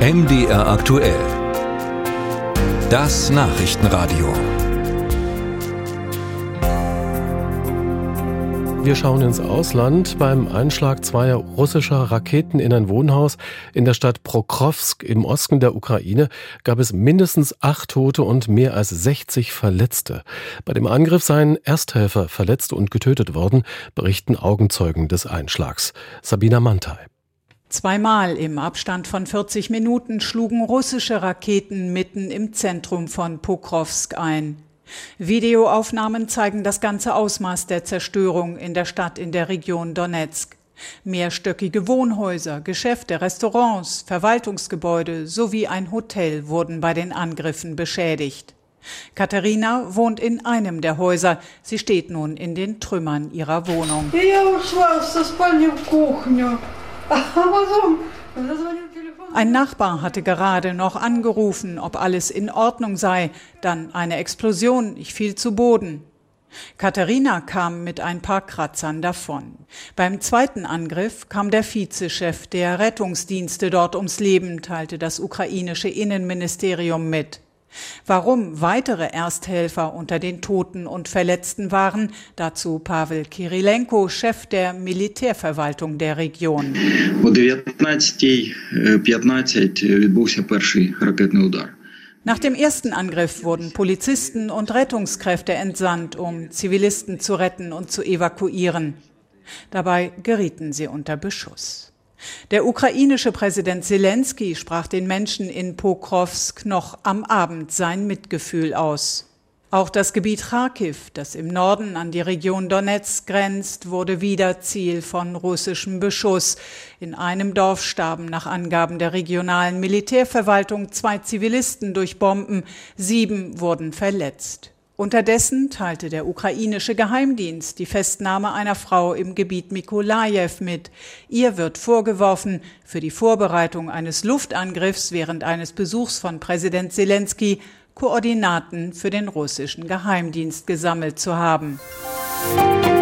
MDR aktuell. Das Nachrichtenradio. Wir schauen ins Ausland. Beim Einschlag zweier russischer Raketen in ein Wohnhaus in der Stadt Prokrovsk im Osten der Ukraine gab es mindestens acht Tote und mehr als 60 Verletzte. Bei dem Angriff seien Ersthelfer verletzt und getötet worden, berichten Augenzeugen des Einschlags. Sabina Mantei. Zweimal im Abstand von 40 Minuten schlugen russische Raketen mitten im Zentrum von Pokrovsk ein. Videoaufnahmen zeigen das ganze Ausmaß der Zerstörung in der Stadt in der Region Donetsk. Mehrstöckige Wohnhäuser, Geschäfte, Restaurants, Verwaltungsgebäude sowie ein Hotel wurden bei den Angriffen beschädigt. Katharina wohnt in einem der Häuser. Sie steht nun in den Trümmern ihrer Wohnung. Ein Nachbar hatte gerade noch angerufen, ob alles in Ordnung sei. Dann eine Explosion, ich fiel zu Boden. Katharina kam mit ein paar Kratzern davon. Beim zweiten Angriff kam der Vizechef der Rettungsdienste dort ums Leben, teilte das ukrainische Innenministerium mit. Warum weitere Ersthelfer unter den Toten und Verletzten waren, dazu Pavel Kirilenko, Chef der Militärverwaltung der Region. Nach dem ersten Angriff wurden Polizisten und Rettungskräfte entsandt, um Zivilisten zu retten und zu evakuieren. Dabei gerieten sie unter Beschuss. Der ukrainische Präsident Zelensky sprach den Menschen in Pokrovsk noch am Abend sein Mitgefühl aus. Auch das Gebiet Kharkiv, das im Norden an die Region Donetsk grenzt, wurde wieder Ziel von russischem Beschuss. In einem Dorf starben nach Angaben der regionalen Militärverwaltung zwei Zivilisten durch Bomben, sieben wurden verletzt. Unterdessen teilte der ukrainische Geheimdienst die Festnahme einer Frau im Gebiet Mikolajew mit. Ihr wird vorgeworfen, für die Vorbereitung eines Luftangriffs während eines Besuchs von Präsident Zelensky Koordinaten für den russischen Geheimdienst gesammelt zu haben. Musik